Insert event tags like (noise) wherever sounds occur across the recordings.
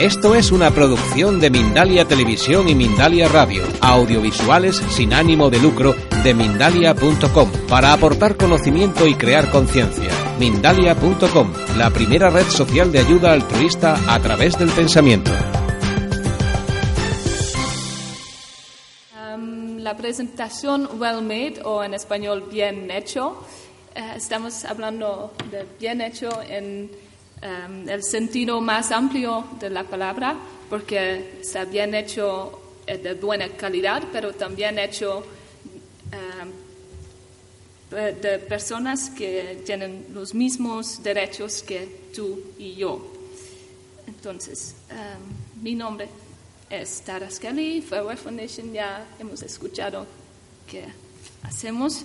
Esto es una producción de Mindalia Televisión y Mindalia Radio, audiovisuales sin ánimo de lucro de mindalia.com, para aportar conocimiento y crear conciencia. Mindalia.com, la primera red social de ayuda altruista a través del pensamiento. La presentación well made o en español bien hecho, eh, estamos hablando de bien hecho en um, el sentido más amplio de la palabra, porque está bien hecho eh, de buena calidad, pero también hecho um, de personas que tienen los mismos derechos que tú y yo. Entonces, um, mi nombre es Tara Scully, Fairway Foundation, ya hemos escuchado que hacemos.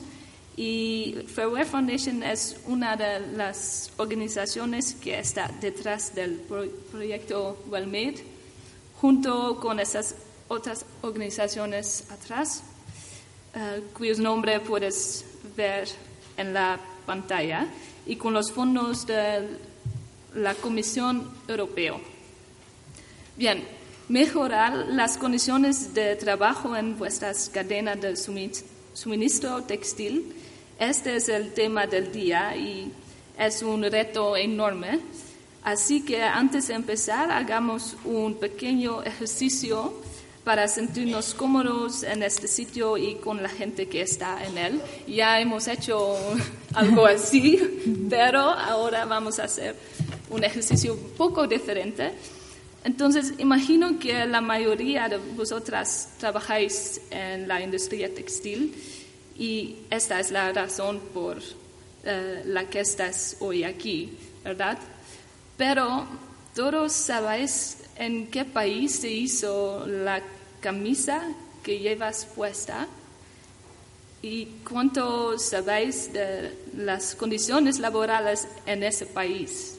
Y Fairway Foundation es una de las organizaciones que está detrás del pro- proyecto WellMade, junto con esas otras organizaciones atrás, eh, cuyos nombres puedes ver en la pantalla, y con los fondos de la Comisión Europea. Bien, mejorar las condiciones de trabajo en vuestras cadenas de sumi- suministro textil. Este es el tema del día y es un reto enorme. Así que antes de empezar, hagamos un pequeño ejercicio para sentirnos cómodos en este sitio y con la gente que está en él. Ya hemos hecho (laughs) algo así, pero ahora vamos a hacer un ejercicio un poco diferente. Entonces, imagino que la mayoría de vosotras trabajáis en la industria textil y esta es la razón por eh, la que estás hoy aquí, ¿verdad? Pero todos sabéis en qué país se hizo la camisa que llevas puesta y cuánto sabéis de las condiciones laborales en ese país.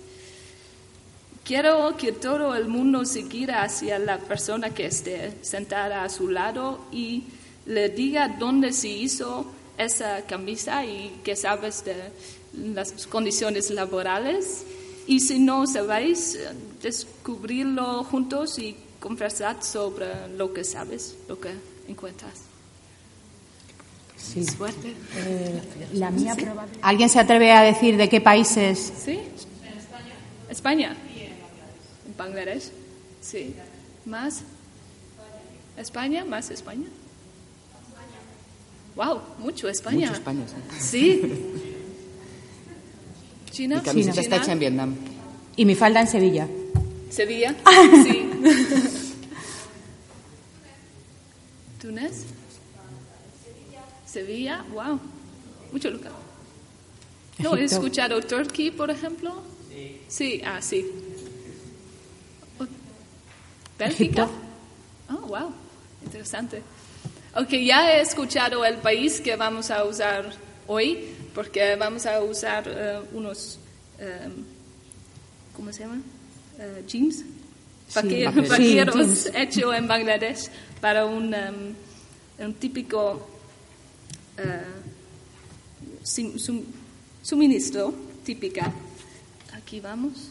Quiero que todo el mundo se gire hacia la persona que esté sentada a su lado y le diga dónde se hizo esa camisa y qué sabes de las condiciones laborales. Y si no sabéis, descubrirlo juntos y conversar sobre lo que sabes, lo que encuentras. Sí. Suerte. Eh, la mía. ¿Alguien se atreve a decir de qué países? ¿Sí? España. ¿En Bangladesh? Sí. ¿Más? España, más España. Wow, mucho España. Mucho España, Sí. China. Mi camiseta China. está hecha en Vietnam. Y mi falda en Sevilla. Sevilla. (laughs) Sí. Túnez. Sevilla. Wow. Mucho lugar. No, he escuchado Turkey, por ejemplo. Sí. ah, sí. Bélgica. Egipto. Oh, wow. Interesante. Ok, ya he escuchado el país que vamos a usar hoy, porque vamos a usar eh, unos, eh, ¿cómo se llama? Eh, jeans. Vaque- vaqueros. vaqueros Sí, jeans. (laughs) hecho en Bangladesh para un, em, un típico eh, sim- sum- suministro típica. Aquí vamos.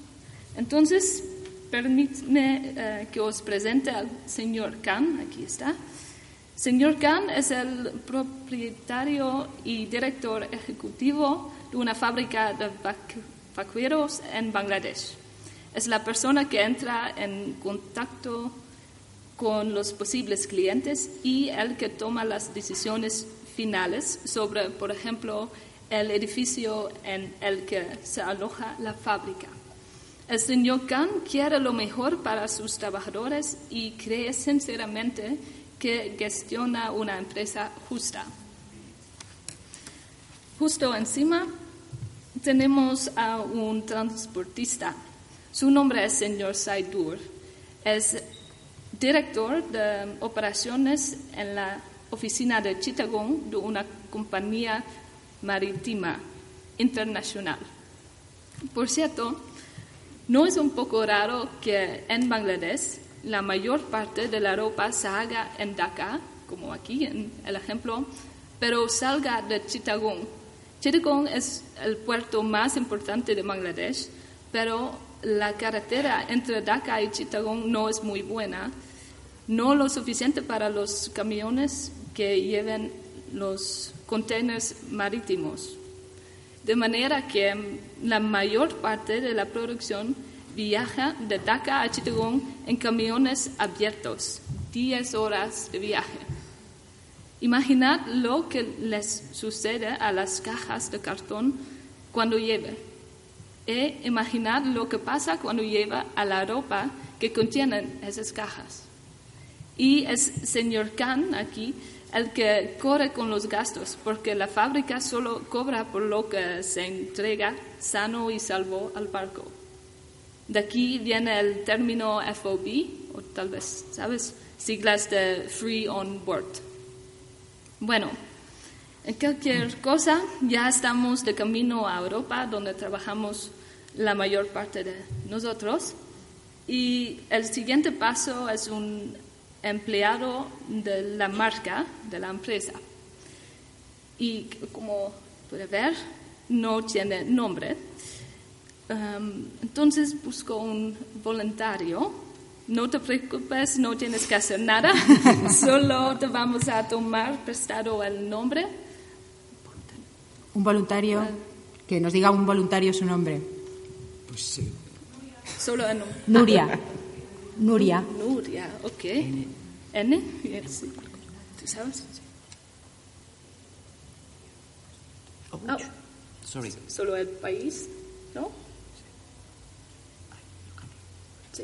Entonces, permíteme eh, que os presente al señor Khan. Aquí está. Señor Khan es el propietario y director ejecutivo de una fábrica de vac- vaqueros en Bangladesh. Es la persona que entra en contacto con los posibles clientes y el que toma las decisiones finales sobre, por ejemplo, el edificio en el que se aloja la fábrica. El señor Khan quiere lo mejor para sus trabajadores y cree sinceramente que gestiona una empresa justa. Justo encima tenemos a un transportista, Su nombre es señor Saidur. Es director de operaciones en la oficina de Chittagong de una compañía marítima internacional. Por cierto, ¿no es un poco raro que en Bangladesh la mayor parte de la ropa se haga en Dhaka, como aquí en el ejemplo, pero salga de Chittagong? Chittagong es el puerto más importante de Bangladesh, pero la carretera entre Dhaka y Chittagong no es muy buena, no lo suficiente para los camiones que lleven los contenedores marítimos. De manera que la mayor parte de la producción viaja de Dhaka a Chittagong en camiones abiertos, 10 horas de viaje. Imaginad lo que les sucede a las cajas de cartón cuando lleve. E imaginad lo que pasa cuando lleva a la ropa que contienen esas cajas. Y es señor Khan aquí el que corre con los gastos, porque la fábrica solo cobra por lo que se entrega sano y salvo al barco. De aquí viene el término FOB, o tal vez, ¿sabes? Siglas de Free on Board. Bueno, en cualquier cosa, ya estamos de camino a Europa, donde trabajamos la mayor parte de nosotros. Y el siguiente paso es un empleado de la marca, de la empresa. Y como puede ver, no tiene nombre. Um, entonces busco un voluntario. No te preocupes, no tienes que hacer nada, (laughs) solo te vamos a tomar prestado el nombre. Un voluntario, que nos diga un voluntario su nombre. Pues sí. Solo el nombre. Nuria. Nuria. Nuria, ok. N. Sí. ¿Tú sabes? Oh, Oh, Sorry. solo el país, ¿no? Sí.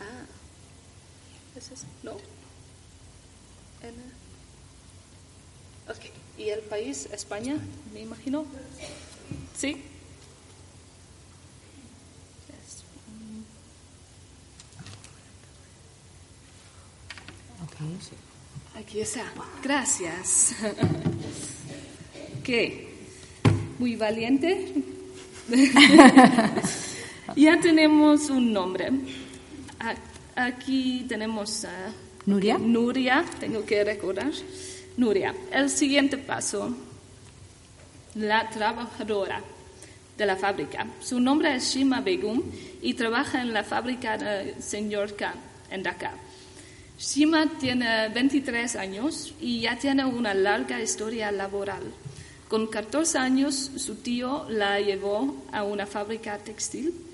Ah, No. N. Ok. ¿Y el país? España, me imagino. Sí. Aquí está. Gracias. (laughs) ¿Qué? Muy valiente. (laughs) ya tenemos un nombre. Aquí tenemos a Nuria. Nuria, tengo que recordar. Nuria, el siguiente paso. La trabajadora de la fábrica. Su nombre es Shima Begum y trabaja en la fábrica de Señor Khan en Dhaka. Shima tiene 23 años y ya tiene una larga historia laboral. Con 14 años su tío la llevó a una fábrica textil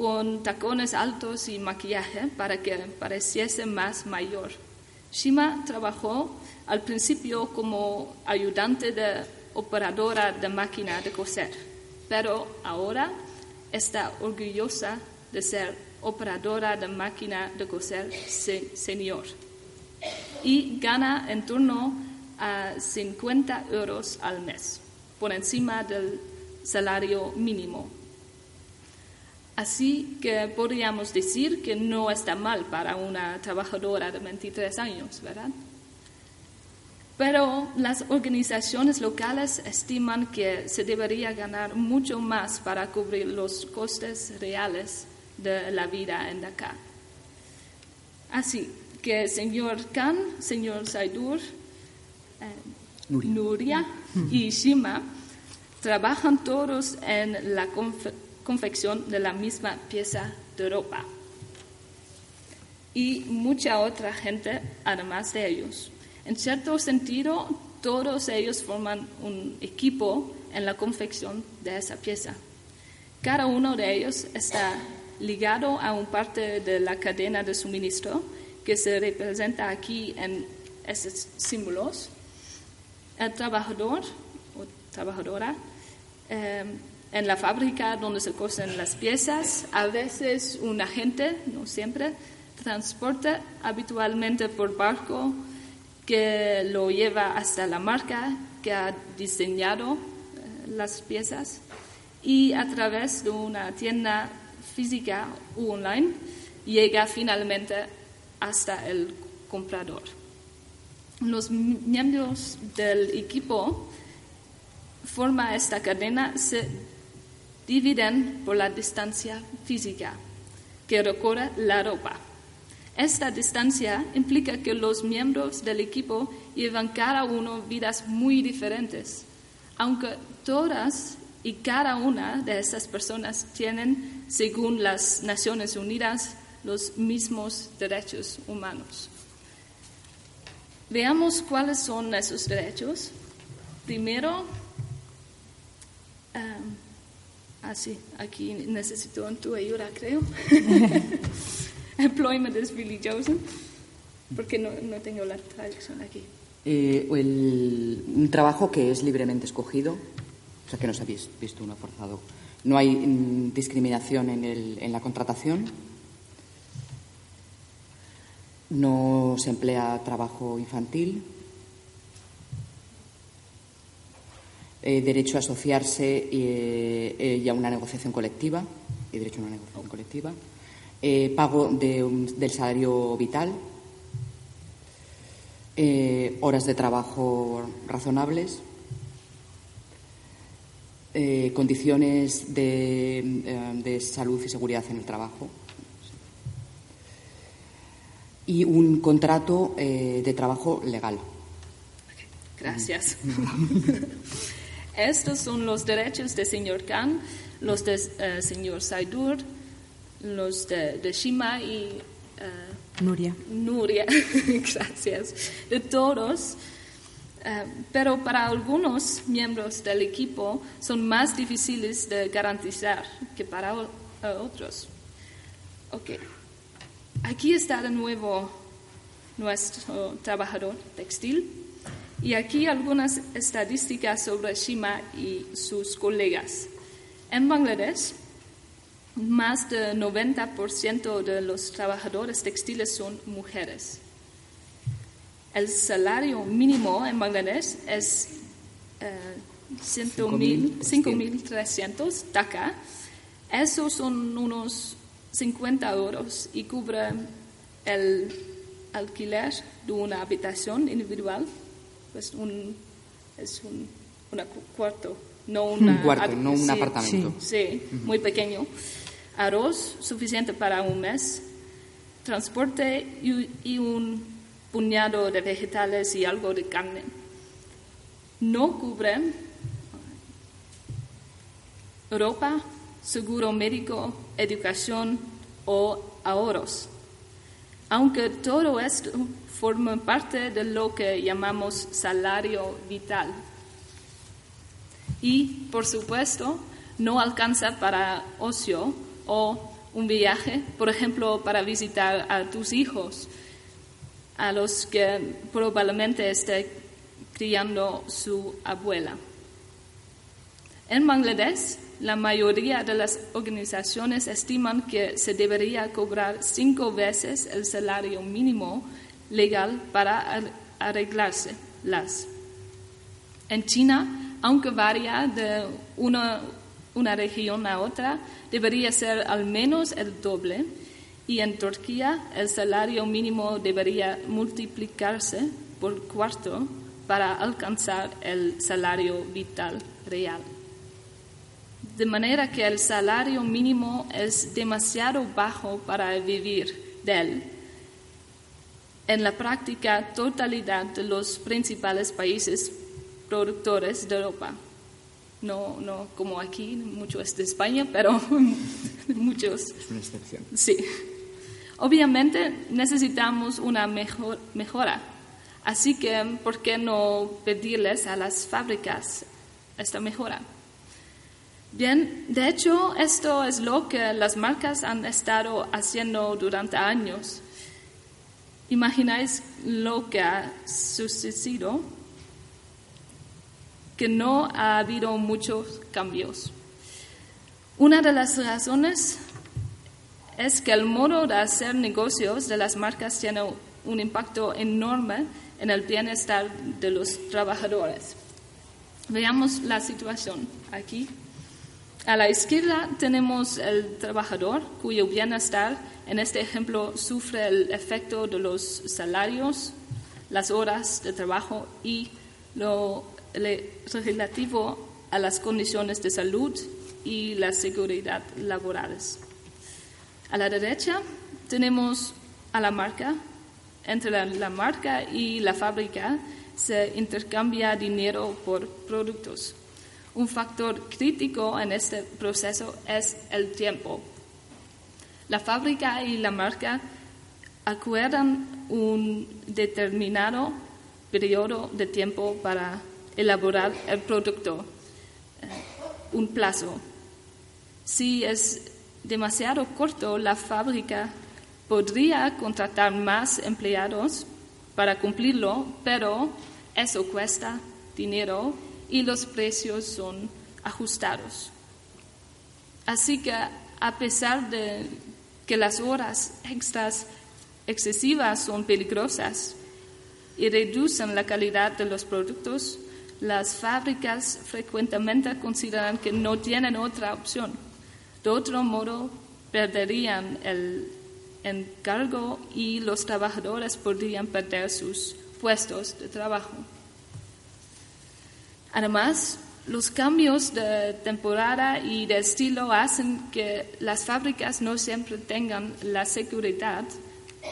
con tacones altos y maquillaje para que pareciese más mayor. Shima trabajó al principio como ayudante de operadora de máquina de coser, pero ahora está orgullosa de ser operadora de máquina de coser se- senior y gana en torno a 50 euros al mes, por encima del salario mínimo. Así que podríamos decir que no está mal para una trabajadora de 23 años, ¿verdad? Pero las organizaciones locales estiman que se debería ganar mucho más para cubrir los costes reales de la vida en Dakar. Así que señor Khan, señor Saidur, eh, Nuria. Nuria y Shima trabajan todos en la confe- confección de la misma pieza de ropa. Y mucha otra gente además de ellos. En cierto sentido, todos ellos forman un equipo en la confección de esa pieza. Cada uno de ellos está ligado a un parte de la cadena de suministro que se representa aquí en esos símbolos. El trabajador o trabajadora eh, en la fábrica donde se cosen las piezas, a veces un agente, no siempre, transporta habitualmente por barco que lo lleva hasta la marca que ha diseñado eh, las piezas y a través de una tienda física u online llega finalmente hasta el comprador. Los miembros del equipo forma esta cadena dividen por la distancia física que recorre la ropa. Esta distancia implica que los miembros del equipo llevan cada uno vidas muy diferentes, aunque todas y cada una de estas personas tienen, según las Naciones Unidas, los mismos derechos humanos. Veamos cuáles son esos derechos. Primero, ah, sí, aquí necesito tu ayuda, creo. (laughs) Employment is Billy Johnson, porque no, no tengo la traducción aquí. Eh, el, un trabajo que es libremente escogido, o sea que no os habéis visto uno forzado. No hay mm, discriminación en, el, en la contratación. No se emplea trabajo infantil. Eh, derecho a asociarse y, eh, y, a una negociación colectiva. Y derecho a una negociación colectiva. Eh, pago de un, del salario vital. Eh, horas de trabajo razonables. Eh, condiciones de, eh, de salud y seguridad en el trabajo y un contrato eh, de trabajo legal. Gracias. Estos son los derechos del señor Khan, los del eh, señor Saidur, los de, de Shima y eh, Nuria. Nuria. (laughs) Gracias. De todos. Eh, pero para algunos miembros del equipo son más difíciles de garantizar que para otros. Ok. Aquí está de nuevo nuestro trabajador textil y aquí algunas estadísticas sobre Shima y sus colegas. En Bangladesh, más del 90% de los trabajadores textiles son mujeres. El salario mínimo en Bangladesh es eh, 100.000 5.300 taka. Esos son unos 50 euros y cubre el alquiler de una habitación individual. Pues un, es un una cuarto, no una Un cuarto, no un sí, apartamento. Sí, muy pequeño. Arroz suficiente para un mes. Transporte y, y un puñado de vegetales y algo de carne. No cubre ropa, seguro médico, educación o ahorros. Aunque todo esto forma parte de lo que llamamos salario vital. Y, por supuesto, no alcanza para ocio o un viaje, por ejemplo, para visitar a tus hijos, a los que probablemente esté criando su abuela. En Bangladesh, la mayoría de las organizaciones estiman que se debería cobrar cinco veces el salario mínimo legal para ar- arreglarse las. En China, aunque varía de una, una región a otra, debería ser al menos el doble. Y en Turquía, el salario mínimo debería multiplicarse por cuarto para alcanzar el salario vital real. De manera que el salario mínimo es demasiado bajo para vivir de él. En la práctica, totalidad de los principales países productores de ropa. No, no como aquí, mucho es de España, pero (laughs) muchos Es una excepción. Sí. Obviamente necesitamos una mejor, mejora. Así que, ¿por qué no pedirles a las fábricas esta mejora? Bien, de hecho, esto es lo que las marcas han estado haciendo durante años. ¿Imagináis lo que ha sucedido? Que no ha habido muchos cambios. Una de las razones es que el modo de hacer negocios de las marcas tiene un impacto enorme en el bienestar de los trabajadores. Veamos la situación aquí. A la izquierda tenemos el trabajador cuyo bienestar en este ejemplo sufre el efecto de los salarios, las horas de trabajo y lo relativo a las condiciones de salud y la seguridad laborales. A la derecha tenemos a la marca. Entre la, la marca y la fábrica se intercambia dinero por productos. Un factor crítico en este proceso es el tiempo. La fábrica y la marca acuerdan un determinado periodo de tiempo para elaborar el producto, eh, un plazo. Si es demasiado corto, la fábrica podría contratar más empleados para cumplirlo, pero eso cuesta dinero y los precios son ajustados. Así que a pesar de que las horas extras excesivas son peligrosas y reducen la calidad de los productos, las fábricas frecuentemente consideran que no tienen otra opción. De otro modo, perderían el encargo y los trabajadores podrían perder sus puestos de trabajo. Además, los cambios de temporada y de estilo hacen que las fábricas no siempre tengan la seguridad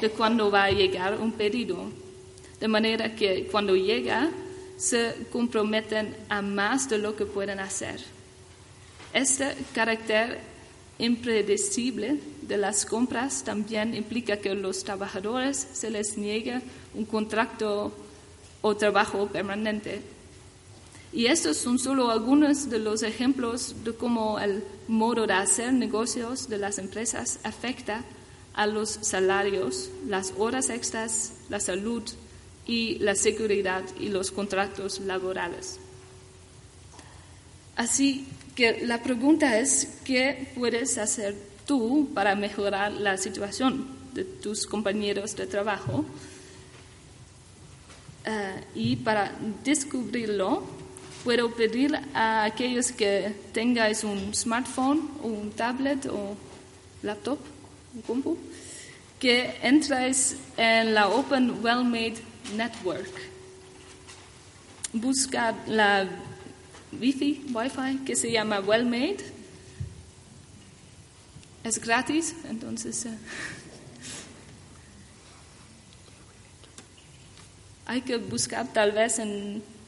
de cuándo va a llegar un pedido, de manera que cuando llega se comprometen a más de lo que pueden hacer. Este carácter impredecible de las compras también implica que a los trabajadores se les niegue un contrato o trabajo permanente. Y estos son solo algunos de los ejemplos de cómo el modo de hacer negocios de las empresas afecta a los salarios, las horas extras, la salud y la seguridad y los contratos laborales. Así que la pregunta es, ¿qué puedes hacer tú para mejorar la situación de tus compañeros de trabajo? Eh, y para descubrirlo, puedo pedir a aquellos que tengáis un smartphone o un tablet o laptop, un compu, que entréis en la Open Well Made Network. Buscad la Wi-Fi, Wi-Fi que se llama Well Made. Es gratis, entonces eh, (laughs) hay que buscar tal vez en, eh,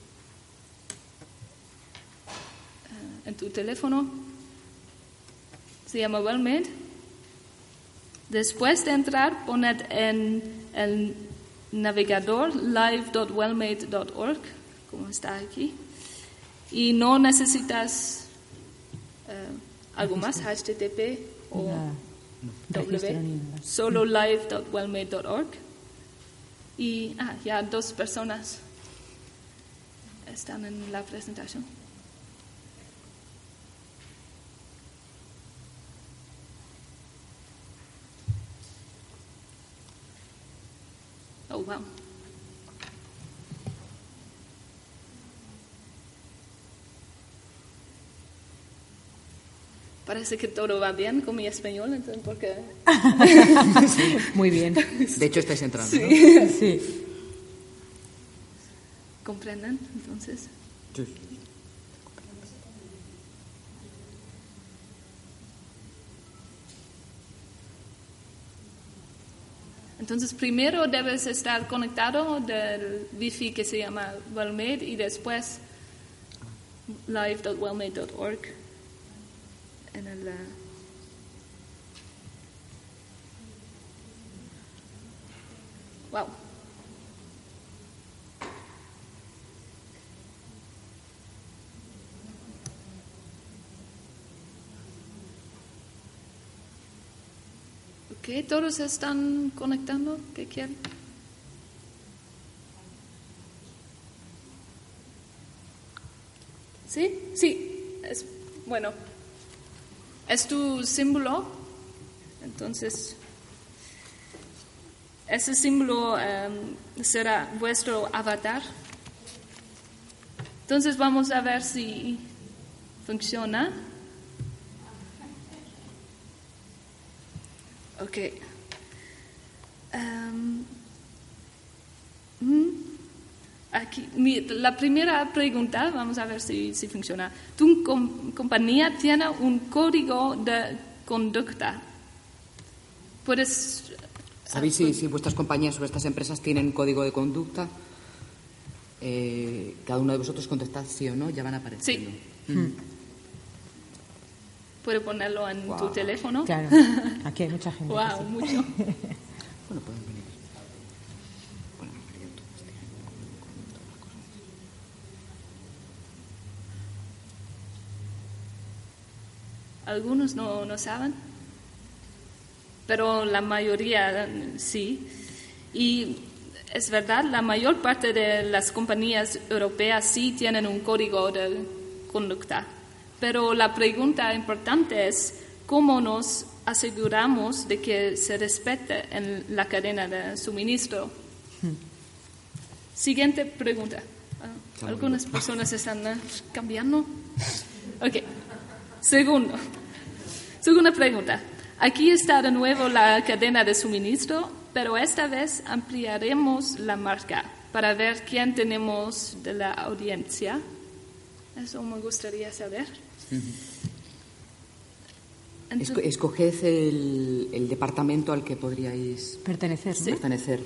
en tu teléfono. Se llama Well Made. Después de entrar, poned en el navegador live.wellmade.org, como está aquí. Y no necesitas eh, algo más, HTTP o W, solo live.wellmade.org. Y ah, ya dos personas están en la presentación. Oh, wow. Parece que todo va bien con mi español, entonces, porque... (laughs) Muy bien. De hecho, estáis entrando. ¿no? Sí. ¿Comprenden? Entonces, Sí. entonces primero debes estar conectado del wifi que se llama Wellmade y después live.wellmade.org en el eh, wow Ok, todos están conectando, ¿qué quieren? ¿Sí? Sí, es bueno. Es tu símbolo, entonces ese símbolo em, será vuestro avatar. Entonces vamos a ver si funciona. Ok. Um, mm, aquí, mi- la primera pregunta, vamos a ver si, si funciona. ¿Tu com- compañía tiene un código de conducta? Puedes... ¿Sabéis si, si vuestras compañías o estas empresas tienen código de conducta? Eh, cada uno de vosotros contestad sí o no, ya van apareciendo. ¿Puedes ponerlo en tu teléfono? Claro, (laughs) aquí hay mucha gente. Wow, sí. mucho. Bueno, pueden venir. Bueno, me he perdido todo este año con- con todas las cosas. Algunos no, no saben, pero la mayoría sí. Y es verdad, la mayor parte de las compañías europeas sí tienen un código de conducta. Pero la pregunta importante es cómo nos aseguramos de que se respete en la cadena de suministro. Siguiente pregunta. Ah, Algunas personas están eh, cambiando. Ok. Segundo. Segunda pregunta. Aquí está de nuevo la cadena de suministro, pero esta vez ampliaremos la marca para ver quién tenemos de la audiencia. Eso me gustaría saber. Entonces- Esco- escoged el, el departamento al que podríais Pertenecer,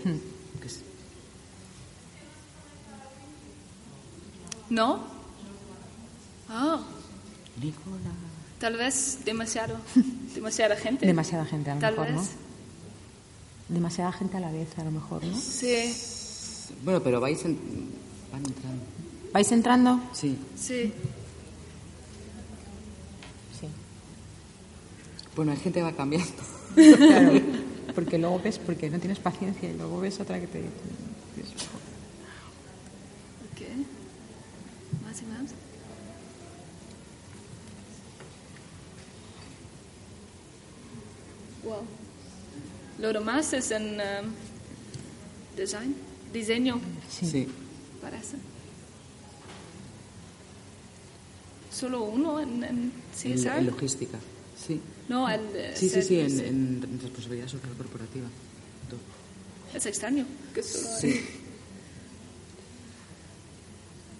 ¿no? Ah, Nicola. Tal vez demasiado, (laughs) demasiada gente. Demasiada gente, a lo Tal mejor, vez. ¿no? Demasiada gente a la vez, a lo mejor, ¿no? Sí, Bueno, pero vais en- van entrando. ¿Vais entrando? Sí. sí. Sí. Bueno, hay gente que va cambiando. (laughs) Claro, porque luego ves, porque no tienes paciencia y luego ves otra que te dice. Ok. Más y más. Wow. Lo demás es en um, design, diseño, Sí. Sí. parece. Solo uno en, en En, CSR. en logística. Sí. No, el eh, Sí, sí, sí, en, en- en responsabilidad social corporativa. Todo. Es extraño que solo hay- Sí.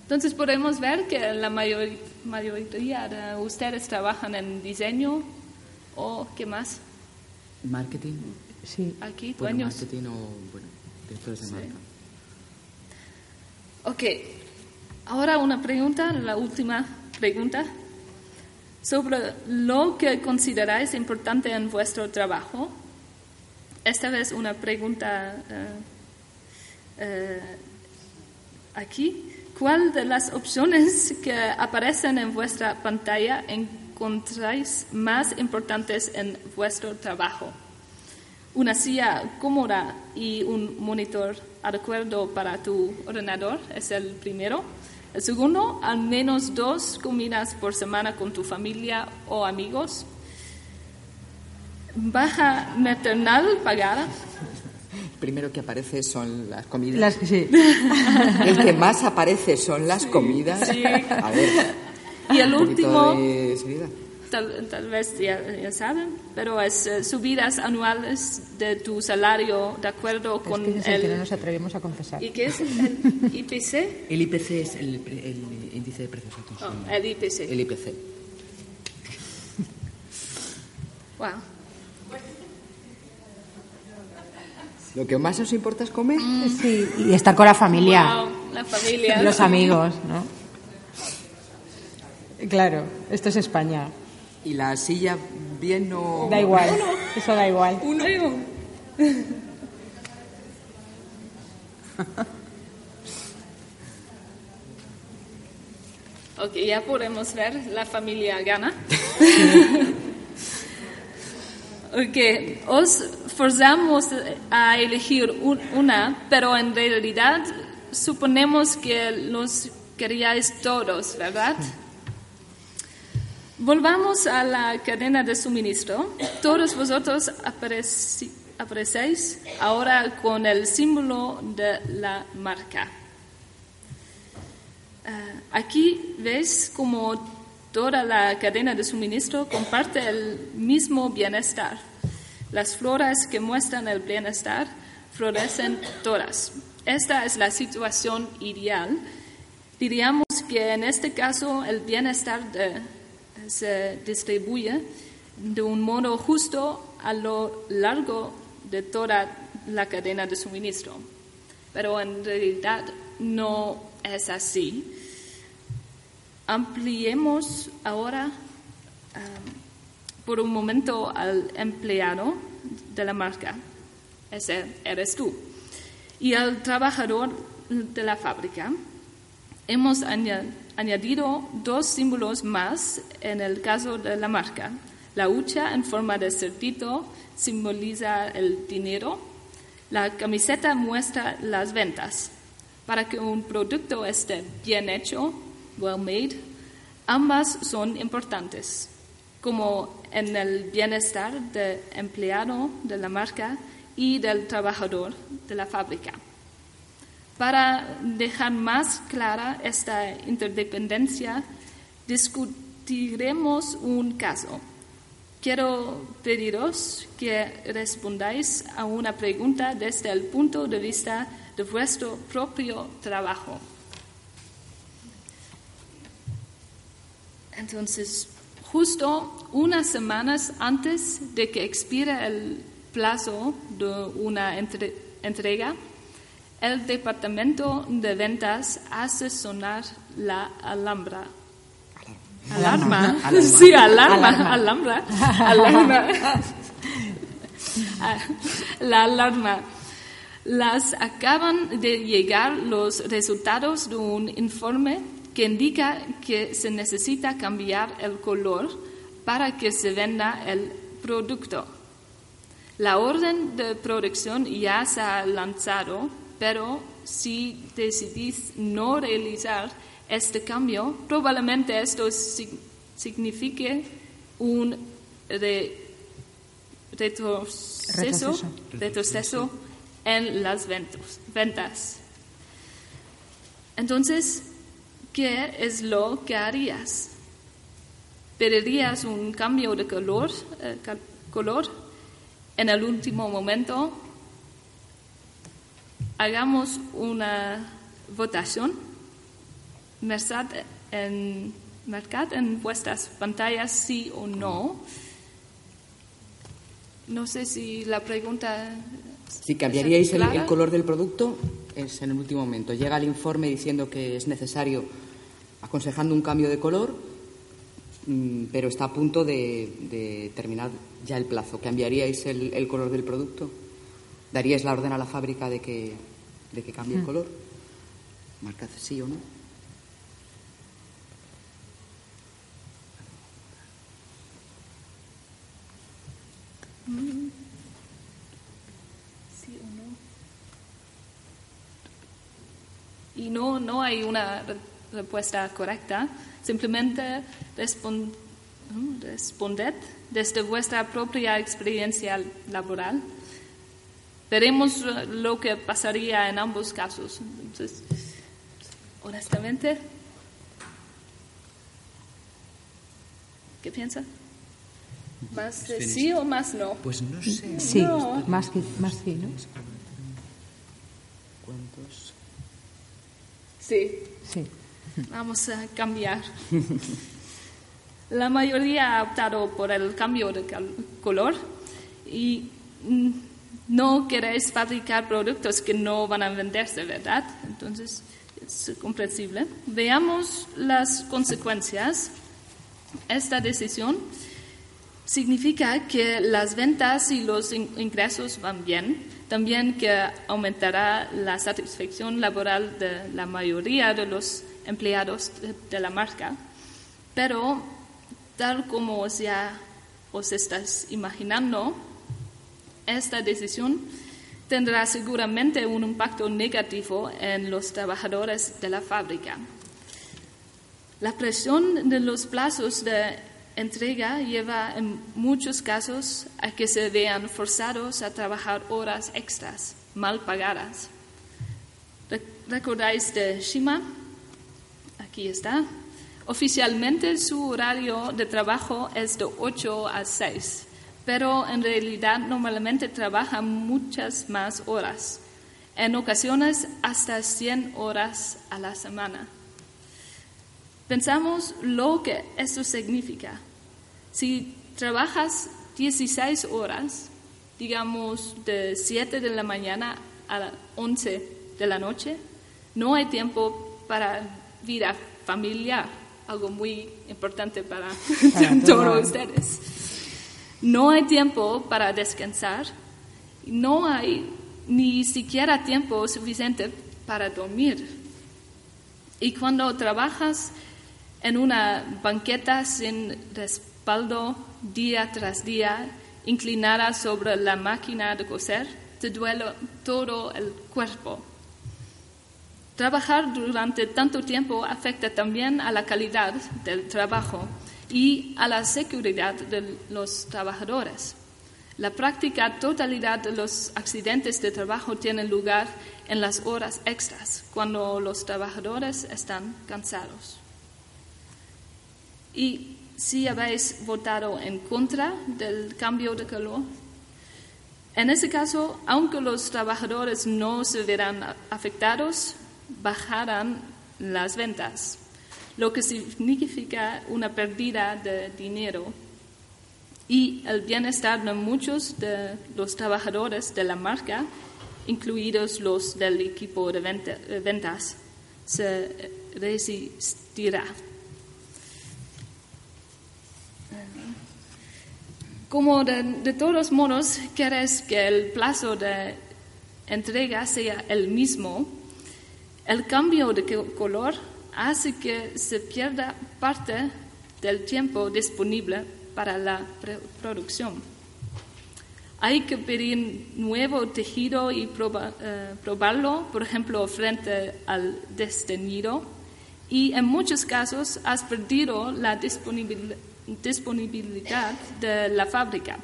Entonces podemos ver que la mayor- mayoría de ustedes trabajan en diseño o qué más Marketing. Sí. aquí, Bueno, dueños. marketing o, bueno, directores de Sí. marca. Ok, ahora una pregunta, la última pregunta, sobre lo que consideráis importante en vuestro trabajo. Esta vez una pregunta eh, eh, aquí. ¿Cuál de las opciones que aparecen en vuestra pantalla encontráis más importantes en vuestro trabajo? Una silla cómoda y un monitor adecuado para tu ordenador es el primero. El segundo, al menos dos comidas por semana con tu familia o amigos. Baja maternal pagada. El (laughs) primero que aparece son las comidas. Las, sí. (laughs) El que más aparece son las comidas. Sí. A ver, Y el último, de seriedad. Tal, tal vez ya, ya saben, pero es eh, subidas anuales de tu salario de acuerdo Es con que es el que no el... nos atrevemos a confesar. ¿Y qué es el IPC? El (laughs) IPC es el, pre- el índice de precios al Oh, consumidor. el IPC. El IPC. Wow. Lo que más os importa es comer. Sí, y estar con la familia, Wow, la familia. los amigos, ¿no? Claro, esto es España. Y la silla bien o... Da igual, eso da igual. Uno y uno. (laughs) Ok, ya podemos ver la familia gana. (laughs) ok, os forzamos a elegir un- una, pero en realidad suponemos que los queríais todos, ¿verdad? (laughs) Volvamos a la cadena de suministro. Todos vosotros aparecéis ahora con el símbolo de la marca. Eh, aquí ves como toda la cadena de suministro comparte el mismo bienestar. Las flores que muestran el bienestar florecen todas. Esta es la situación ideal. Diríamos que en este caso el bienestar de- se distribuye de un modo justo a lo largo de toda la cadena de suministro. Pero en realidad no es así. Ampliemos ahora um, por un momento al empleado de la marca. Ese eres tú. Y al trabajador de la fábrica. Hemos aña- añadido dos símbolos más en el caso de la marca. La hucha en forma de cerdito simboliza el dinero. La camiseta muestra las ventas. Para que un producto esté bien hecho, well made, ambas son importantes, como en el bienestar del empleado de la marca y del trabajador de la fábrica. Para dejar más clara esta interdependencia, discutiremos un caso. Quiero pediros que respondáis a una pregunta desde el punto de vista de vuestro propio trabajo. Entonces, justo unas semanas antes de que expire el plazo de una entre- entrega, el departamento de ventas hace sonar la alhambra. Alarma. Alarma. (laughs) Sí, alarma. Alarma. Alarma. Ah, La alarma. Las acaban de llegar los resultados de un informe que indica que se necesita cambiar el color para que se venda el producto. La orden de producción ya se ha lanzado, pero si decidís no realizar este cambio, probablemente esto sig- signifique un re- retroceso, Retroceso. retroceso en las ventas. Entonces, ¿qué es lo que harías? ¿Pedirías un cambio de color, eh, color en el último momento? Hagamos una votación. Mercad en, marcad en vuestras pantallas sí o no. No sé si la pregunta. Si cambiaríais el, color del producto, es en el último momento. Llega el informe diciendo que es necesario, aconsejando un cambio de color, mm, pero está a punto de, de terminar ya el plazo. ¿Cambiaríais el, el color del producto? ¿Daríais la orden a la fábrica de que, de que cambie el color? Marcad sí o no. Sí o no. Y no, no hay una re- respuesta correcta. Simplemente responded desde vuestra propia experiencia laboral. Veremos lo que pasaría en ambos casos. Entonces, honestamente, ¿qué piensa? ¿Más de sí o más no? Pues no sé. Sí, No. más que más sí, ¿no? ¿Cuántos? Sí. Sí. Vamos a cambiar. La mayoría ha optado por el cambio de color y mm, no queréis fabricar productos que no van a venderse, ¿verdad? Entonces es comprensible. Veamos las consecuencias. Esta decisión significa que las ventas y los in- ingresos van bien, también que aumentará la satisfacción laboral de la mayoría de los empleados de, la marca, pero tal como ya os estás imaginando, esta decisión tendrá seguramente un impacto negativo en los trabajadores de la fábrica. La presión de los plazos de entrega lleva en muchos casos a que se vean forzados a trabajar horas extras, mal pagadas. Re- ¿Recordáis de Shima? aquí está. Oficialmente su horario de trabajo es de 8 a 6, pero en realidad normalmente trabaja muchas más horas, en ocasiones hasta 100 horas a la semana. Pensamos lo que esto significa. Si trabajas 16 horas, digamos de 7 de la mañana a 11 de la noche, no hay tiempo para vida familiar, algo muy importante para, (laughs) todos ustedes. No hay tiempo para descansar, no hay ni siquiera tiempo suficiente para dormir. Y cuando trabajas en una banqueta sin respaldo día tras día, inclinada sobre la máquina de coser, te duele todo el cuerpo. Trabajar durante tanto tiempo afecta también a la calidad del trabajo y a la seguridad de los trabajadores. La práctica totalidad de los accidentes de trabajo tienen lugar en las horas extras, cuando los trabajadores están cansados. Y si habéis votado en contra del cambio de calor, en ese caso, aunque los trabajadores no se verán afectados, bajarán las ventas, lo que significa una pérdida de dinero. Y el bienestar de muchos de los trabajadores de la marca, incluidos los del equipo de ventas, se resistirá. Como de, todos modos quieres que el plazo de entrega sea el mismo, el cambio de color hace que se pierda parte del tiempo disponible para la producción. Hay que pedir nuevo tejido y eh, probarlo, por ejemplo, frente al destenido. Y en muchos casos has perdido la disponibilidad disponibilidad de la fábrica.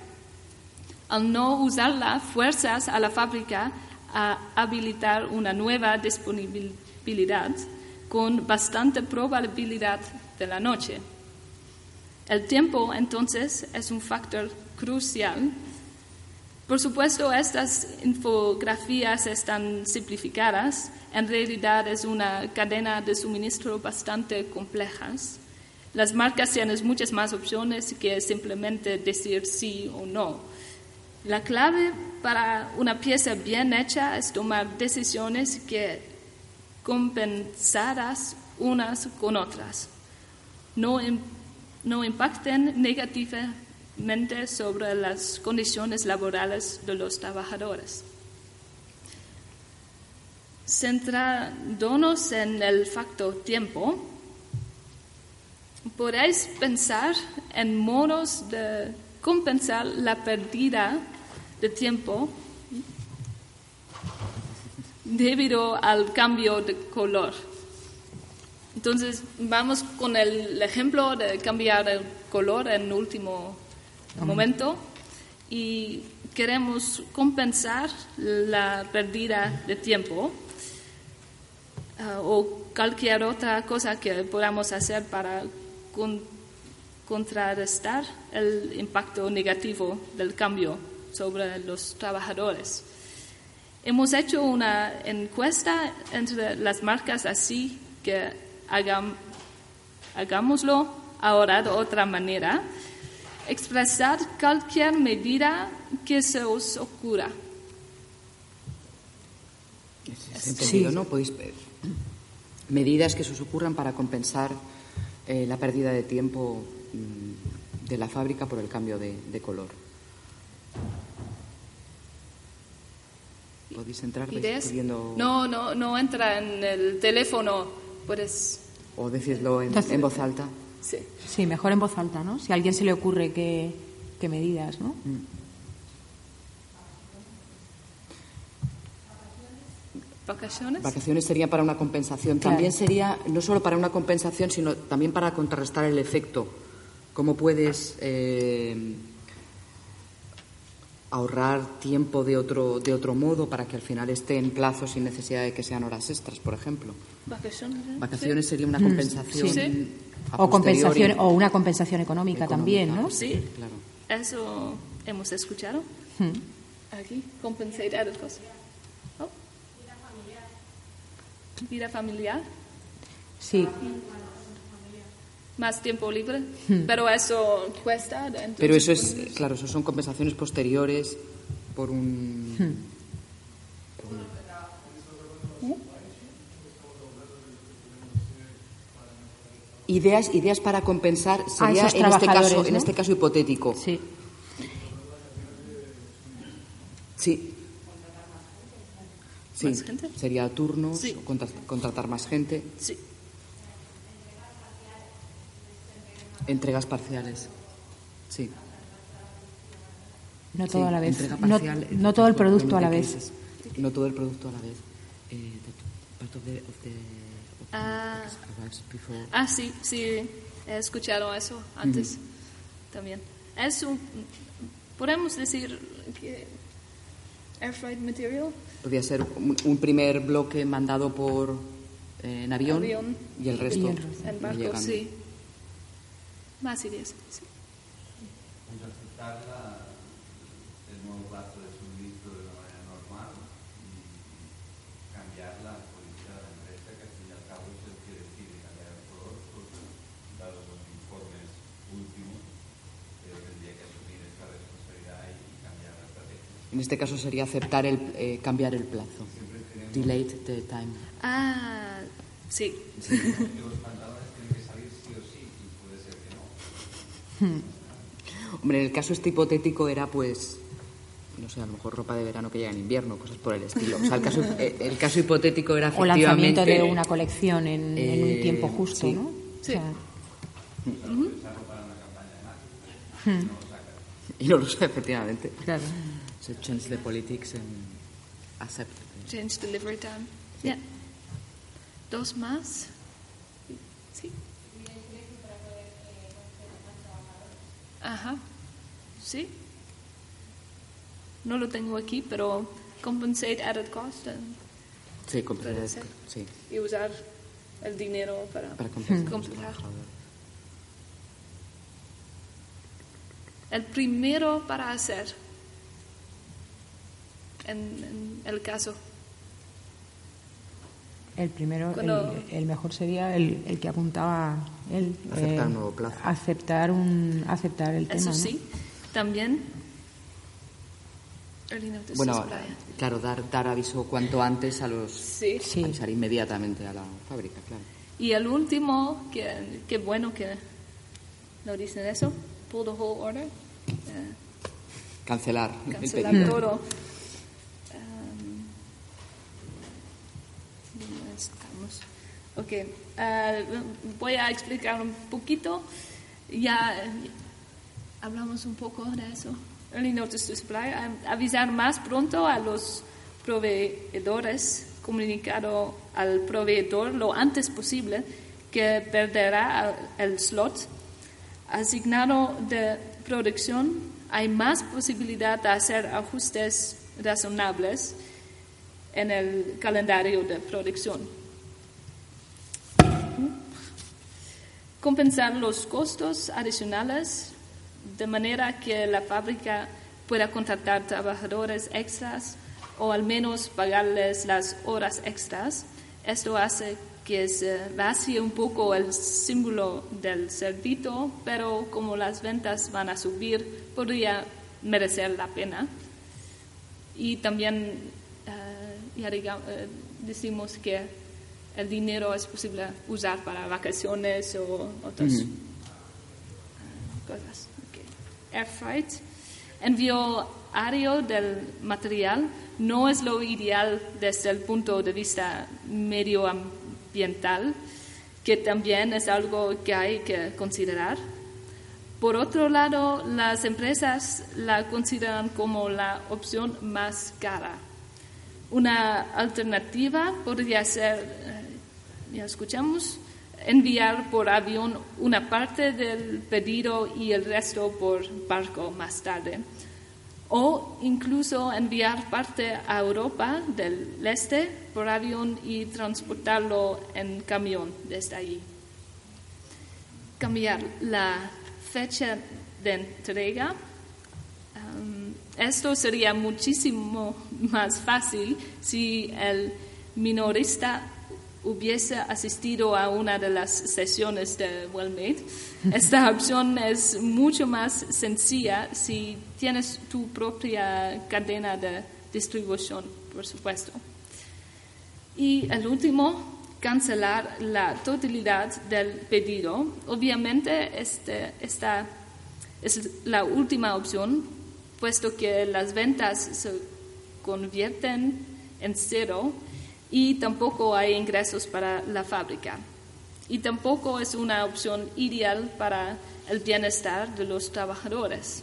Al no usarla, fuerzas a la fábrica a habilitar una nueva disponibilidad con bastante probabilidad de la noche. El tiempo, entonces, es un factor crucial. Por supuesto, estas infografías están simplificadas. En realidad es una cadena de suministro bastante compleja. Las marcas tienen muchas más opciones que simplemente decir sí o no. La clave para una pieza bien hecha es tomar decisiones que compensadas unas con otras. No, no impacten negativamente sobre las condiciones laborales de los trabajadores. Centrándonos en el factor tiempo, podéis pensar en modos de compensar la pérdida de tiempo debido al cambio de color. Entonces, vamos con el ejemplo de cambiar el color en el último momento y queremos compensar la pérdida de tiempo ah, o cualquier otra cosa que podamos hacer para contrarrestar el impacto negativo del cambio sobre los trabajadores. Hemos hecho una encuesta entre las marcas así que hagámoslo ahora de otra manera. Expresar cualquier medida que se os ocurra. Entendido, ¿no? Podéis, medidas que se os ocurran para compensar eh, la pérdida de tiempo mm, de la fábrica por el cambio de, color. ¿Podéis entrar pidiendo... No, no, no entra en el teléfono, puedes... O decirlo en, voz alta. Sí. sí, mejor en voz alta, ¿no? Si a alguien se le ocurre que, medidas, ¿no? Mm. ¿Vacaciones? Vacaciones sería para una compensación. También sería no solo para una compensación, sino también para contrarrestar el efecto. ¿Cómo puedes eh, ahorrar tiempo de otro, de otro modo para que al final esté en plazo sin necesidad de que sean horas extras, por ejemplo? Vacaciones. Vacaciones sería una compensación. Sí. a O, compensación, o una compensación económica, también, ¿no? Sí. Claro. Eso hemos escuchado. Hmm. Aquí, compensate added cost. Oh. Vida familiar, Sí, más tiempo libre, pero eso cuesta. entonces, Pero eso es, pues, claro, eso son compensaciones posteriores por un. por un- Ideas, ideas para compensar sería en este caso, en ¿no? este caso hipotético. sí. Sí. Sí, ¿Más gente? sería turnos, Sí. contratar más gente, Sí. Entregas parciales. Sí. No todo sí, a la vez. entrega No, parcial, no todo el producto a la vez. No todo el producto a la vez. Eh, part of the- of the- of Ah. Ah, sí, sí, he escuchado eso antes también. Es un, podemos decir que air freight material, Podría ser un, un primer bloque mandado por eh, en avión, Avión. y el resto Y el resto. en no barco, sí. Más ideas. sí. El nuevo plazo de suministro de una manera normal y cambiar la política de la empresa, que al fin y al cabo es el que decide cambiar el dados los informes últimos, eh, tendría que asumir esta responsabilidad y, y cambiar la estrategia. En este caso sería aceptar el eh, cambiar el plazo. Delayed the time. Ah, sí. Que los pantalones tienen que salir sí o sí y puede ser que no. (laughs) Hombre, en el caso este hipotético era pues no sé, a lo mejor ropa de verano que llega en invierno, cosas por el estilo. O sea, el caso, eh, el caso hipotético era O lanzamiento efectivamente de una colección en, en un Eh, tiempo justo, sí. ¿no? O Sí. sea, (laughs) y no lo sé, efectivamente. claro. So change the politics and accept. Change delivery time. Ya. Dos más. Sí. Ajá. Sí. No lo tengo aquí, pero compensate added cost Sí, ser. sí, y usar el dinero para, para compensar. El primero para hacer en, en el caso. El primero, Cuando- el, el mejor sería el, el que apuntaba él. eh, Aceptar un nuevo plazo. Aceptar, un, aceptar el tema. Eso ¿no? sí. También. Bueno, claro, dar, dar aviso cuanto antes a los... Sí. Sí. Avisar inmediatamente a la fábrica, claro. Y el último, que, que bueno que no dicen eso, pull the whole order, eh, Cancelar, el cancelar pedido. todo. Estamos? Ok, eh, voy a explicar un poquito. Ya eh, hablamos un poco de eso. Early notice to supply. avisar más pronto a los proveedores, comunicado al proveedor lo antes posible que perderá el slot asignado de producción, hay más posibilidad de hacer ajustes razonables en el calendario de producción. Compensar los costos adicionales de manera que la fábrica pueda contratar trabajadores extras o al menos pagarles las horas extras. Esto hace que se vacíe un poco el símbolo del cerdito, pero como las ventas van a subir, podría merecer la pena. Y también eh, ya digamos, eh, decimos que el dinero es posible usar para vacaciones o otras eh, cosas. Ok. Air freight. Envío aéreo del material no es lo ideal desde el punto de vista medioambiental, que también es algo que hay que considerar. Por otro lado, las empresas la consideran como la opción más cara. Una alternativa podría ser, eh, ya escuchamos, enviar por avión una parte del pedido y el resto por barco más tarde. o incluso enviar parte a Europa del este por avión y transportarlo en camión desde allí. Cambiar la fecha de entrega. Esto sería muchísimo más fácil si el minorista hubiese asistido a una de las sesiones de WellMade. Esta (laughs) opción es mucho más sencilla si tienes tu propia cadena de distribución, por supuesto. Y el último, cancelar la totalidad del pedido. Obviamente, este, esta es la última opción, puesto que las ventas se convierten en cero y tampoco hay ingresos para la fábrica. Y tampoco es una opción ideal para el bienestar de los trabajadores.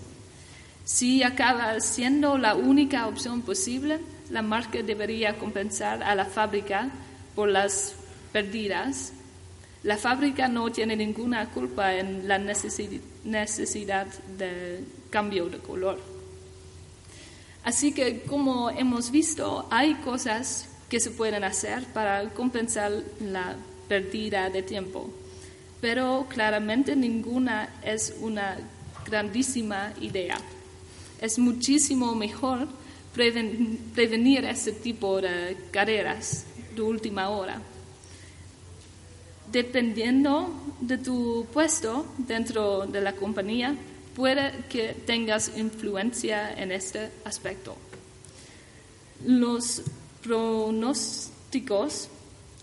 Si acaba siendo la única opción posible, la marca debería compensar a la fábrica por las pérdidas. La fábrica no tiene ninguna culpa en la necesidad de cambio de color. Así que, como hemos visto, hay cosas que se pueden hacer para compensar la pérdida de tiempo. Pero claramente ninguna es una grandísima idea. Es muchísimo mejor prevenir ese tipo de carreras de última hora. Dependiendo de tu puesto dentro de la compañía, puede que tengas influencia en este aspecto. Los pronósticos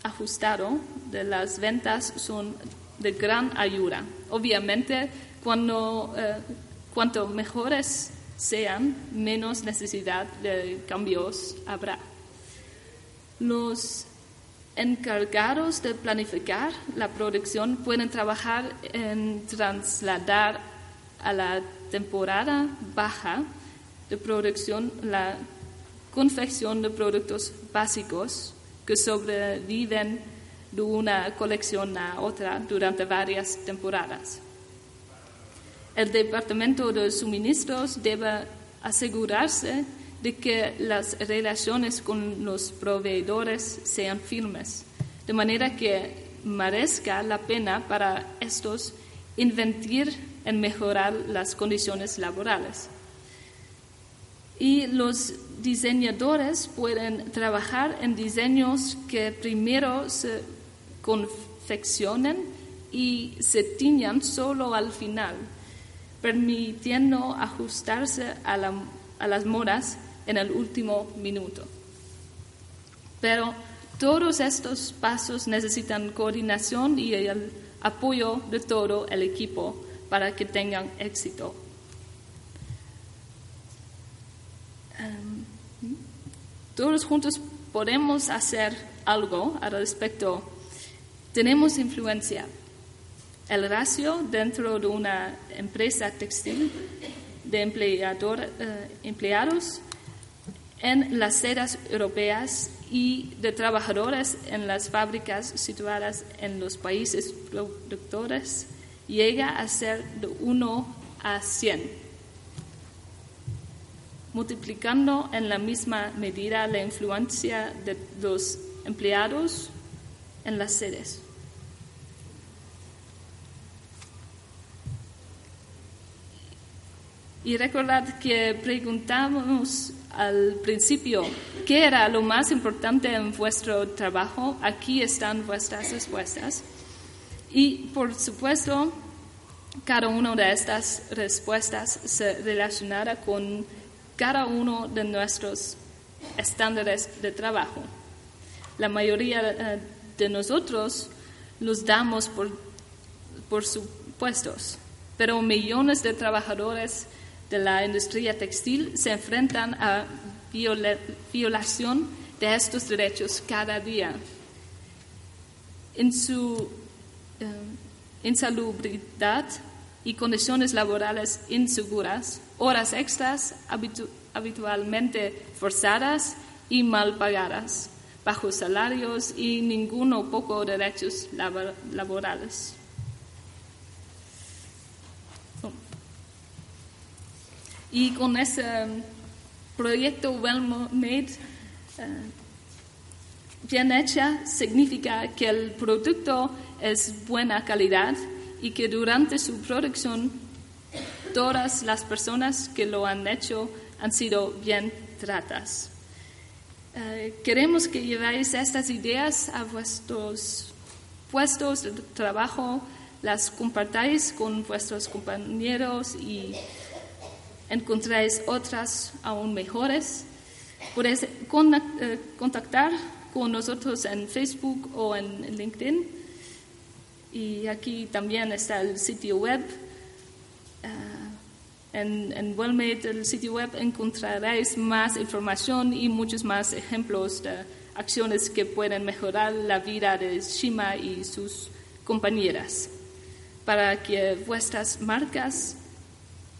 ajustados de las ventas son de gran ayuda. Obviamente, cuando, eh, cuanto mejores sean, menos necesidad de cambios habrá. Los encargados de planificar la producción pueden trabajar en trasladar a la temporada baja de producción la confección de productos básicos que sobreviven de una colección a otra durante varias temporadas. El Departamento de Suministros debe asegurarse de que las relaciones con los proveedores sean firmes, de manera que merezca la pena para estos invertir en mejorar las condiciones laborales y los diseñadores pueden trabajar en diseños que primero se confeccionen y se tiñan solo al final, permitiendo ajustarse a, las modas en el último minuto. Pero todos estos pasos necesitan coordinación y el apoyo de todo el equipo para que tengan éxito. todos juntos podemos hacer algo al respecto. Tenemos influencia. El ratio dentro de una empresa textil de eh, empleados en las sedes europeas y de trabajadores en las fábricas situadas en los países productores llega a ser de 1 a 100 multiplicando en la misma medida la influencia de los empleados en las sedes. Y recordad que preguntamos al principio qué era lo más importante en vuestro trabajo. Aquí están vuestras respuestas. Y por supuesto, cada una de estas respuestas se relacionará con cada uno de nuestros estándares de trabajo. La mayoría eh, de nosotros los damos por, por supuestos, pero millones de trabajadores de la industria textil se enfrentan a violación de estos derechos cada día. En su eh, insalubridad y condiciones laborales inseguras, horas extras habitualmente forzadas y mal pagadas, bajos salarios y ningún o poco derechos laborales. Y con ese proyecto Well Made, eh, bien hecha, significa que el producto es buena calidad y que durante su producción todas las personas que lo han hecho han sido bien tratadas. Eh, queremos que lleváis estas ideas a vuestros puestos de trabajo, las compartáis con vuestros compañeros y encontráis otras aún mejores. Podéis eh, contactar con nosotros en Facebook o en LinkedIn. Y aquí también está el sitio web. Uh, en, en WellMade, el sitio web, encontraréis más información y muchos más ejemplos de acciones que pueden mejorar la vida de Shima y sus compañeras para que vuestras marcas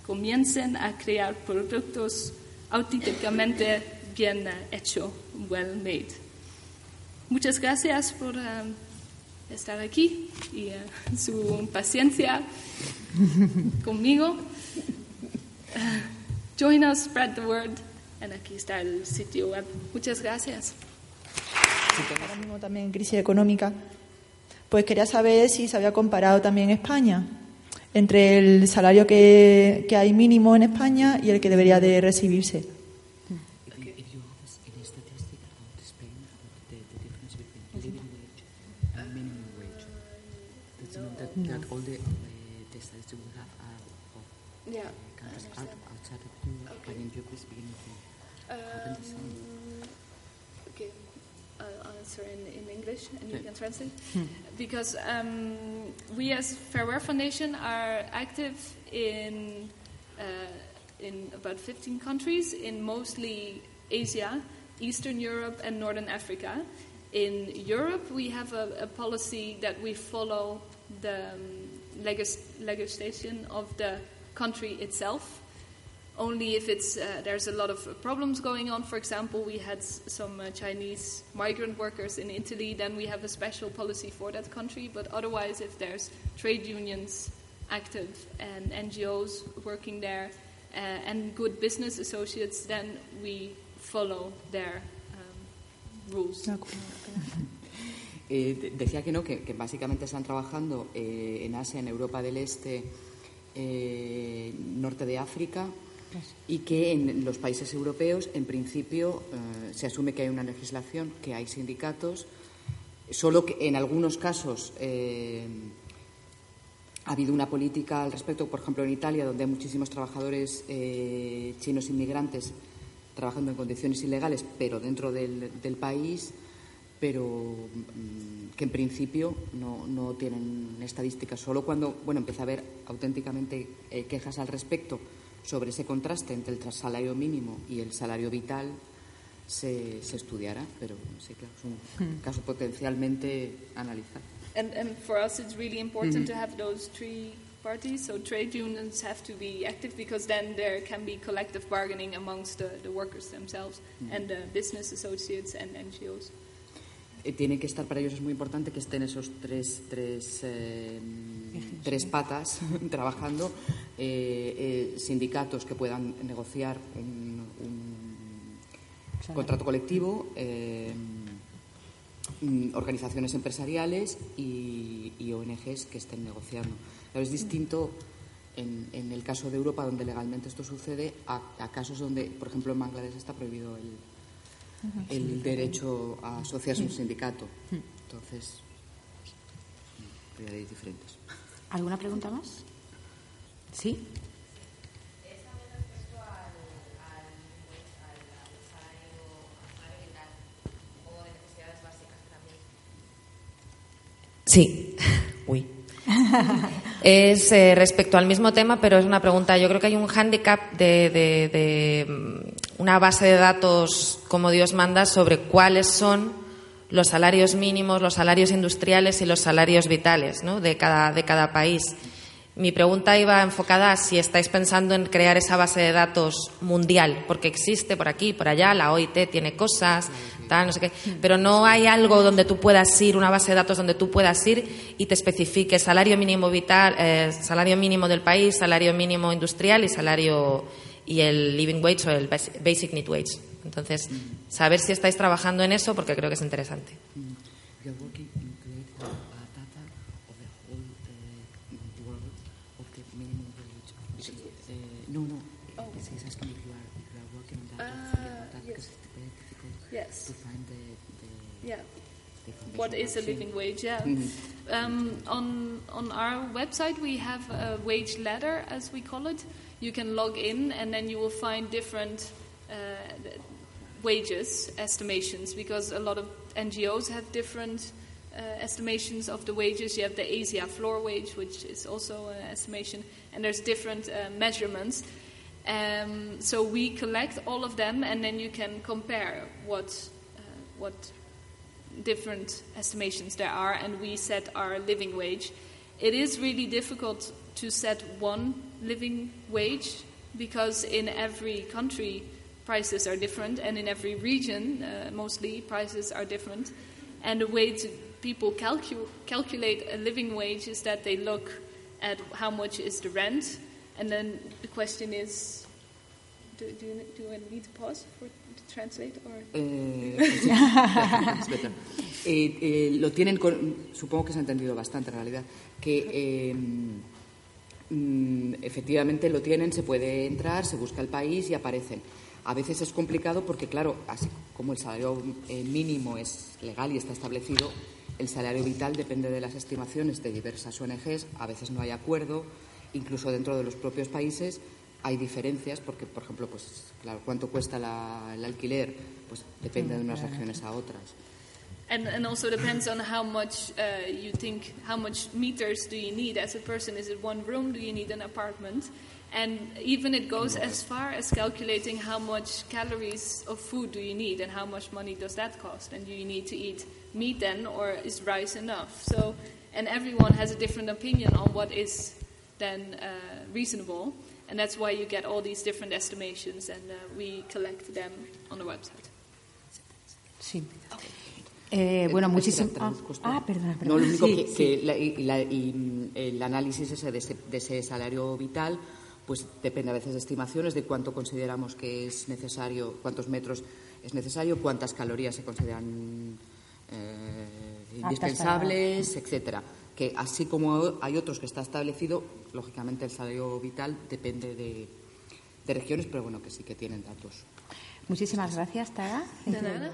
comiencen a crear productos auténticamente bien hechos, well made. Muchas gracias por um, estar aquí y uh, su paciencia conmigo. (laughs) Join us, spread the word. And aquí está el sitio web. Muchas gracias. Ahora mismo también crisis económica. Pues quería saber si se había comparado también España entre el salario que, que hay mínimo en España y el que debería de recibirse. English and you can translate. Because um, we as Fairware Foundation are active in, uh, in about 15 countries, in mostly Asia, Eastern Europe, and Northern Africa. In Europe, we have a, a policy that we follow the um, legis- legislation of the country itself only if it's uh, there's a lot of problems going on. For example, we had some uh, Chinese migrant workers in Italy. Then we have a special policy for that country. But otherwise, if there's trade unions active and NGOs working there uh, and good business associates, then we follow their um, rules. Eh, decía que no, que, que básicamente están trabajando eh, en Asia, en Europa del Este, eh, norte de África y que en los países europeos, en principio, eh, se asume que hay una legislación, que hay sindicatos, solo que en algunos casos eh, ha habido una política al respecto, por ejemplo, en Italia, donde hay muchísimos trabajadores eh, chinos inmigrantes trabajando en condiciones ilegales, pero dentro del, país, pero mm, que en principio no, no tienen estadísticas. Solo cuando bueno, empieza a haber auténticamente quejas al respecto sobre ese contraste entre el salario mínimo y el salario vital, se, se estudiará, pero sí, claro, es un caso potencialmente analizar. And, and for us, it's really important to have those three parties. So trade unions have to be active because then there can be collective bargaining amongst the, the workers themselves and the business associates and NGOs. Eh, tiene que estar para ellos es muy importante que estén esos tres tres, eh, tres patas (laughs) trabajando eh, eh, sindicatos que puedan negociar un, un contrato colectivo mm, organizaciones empresariales y, y ONGs que estén negociando. Pero es distinto en, en el caso de Europa donde legalmente esto sucede a, a casos donde por ejemplo en Bangladesh está prohibido el el derecho a asociarse a un sindicato. Entonces, prioridades diferentes. ¿Alguna pregunta más? ¿Sí? Sí. Uy. Es eh, respecto al mismo tema, pero es una pregunta. Yo creo que hay un hándicap de, de- de, mm, una base de datos como Dios manda sobre cuáles son los salarios mínimos, los salarios industriales y los salarios vitales ¿no? de, cada, de cada país. Mi pregunta iba enfocada a si estáis pensando en crear esa base de datos mundial, porque existe por aquí, por allá, la OIT tiene cosas, tal, no sé qué, pero no hay algo donde tú puedas ir, una base de datos donde tú puedas ir y te especifique salario mínimo vital, eh, salario mínimo del país, salario mínimo industrial y salario y el living wage o el basic need wage. Entonces, saber si estáis trabajando en eso porque creo que es interesante. Uh, uh, uh. Oh. Ah, What is a living wage? Yeah. Mhm. Um, on on our website, we have a wage ladder, as we call it. You can log in, and then you will find different uh, wages estimations because a lot of NGOs have different uh, estimations of the wages. You have the ASIA floor wage, which is also an estimation, and there's different uh, measurements. Um, so we collect all of them, and then you can compare what uh, what different estimations there are, and we set our living wage. It is really difficult to set one living wage because in every country prices are different, and in every region, uh, mostly, prices are different. And the way to people calcu- calculate a living wage is that they look at how much is the rent, and then the question is do, do, do I need to pause for, to translate? Or? Eh. Eh, eh, lo tienen supongo que se ha entendido bastante en realidad, que efectivamente lo tienen, se puede entrar, se busca el país y aparecen. A veces es complicado porque, claro, así como el salario eh, mínimo es legal y está establecido, el salario vital depende de las estimaciones de diversas ONGs, a veces no hay acuerdo, incluso dentro de los propios países hay diferencias porque, por ejemplo, pues claro, cuánto cuesta la- el alquiler, pues depende de unas regiones a otras. And, and also depends on how much uh, you think, how much meters do you need as a person? Is it one room? Do you need an apartment? And even it goes as far as calculating how much calories of food do you need and how much money does that cost? And do you need to eat meat then or is rice enough? So, and everyone has a different opinion on what is then uh, reasonable. And that's why you get all these different estimations and uh, we collect them on the website. Sí. Eh, bueno, Eh, espera, traduzco esto. Ah, perdona, No, perdona. lo único Sí, que, sí. que la- y, la- y, mm, el análisis ese de, ese de ese salario vital, pues depende a veces de estimaciones de cuánto consideramos que es necesario, cuántos metros es necesario, cuántas calorías se consideran eh, indispensables, etcétera. Que así como hay otros que está establecido, lógicamente el salario vital depende de, de regiones, pero bueno, que sí que tienen datos. Muchísimas gracias, Tara. De nada.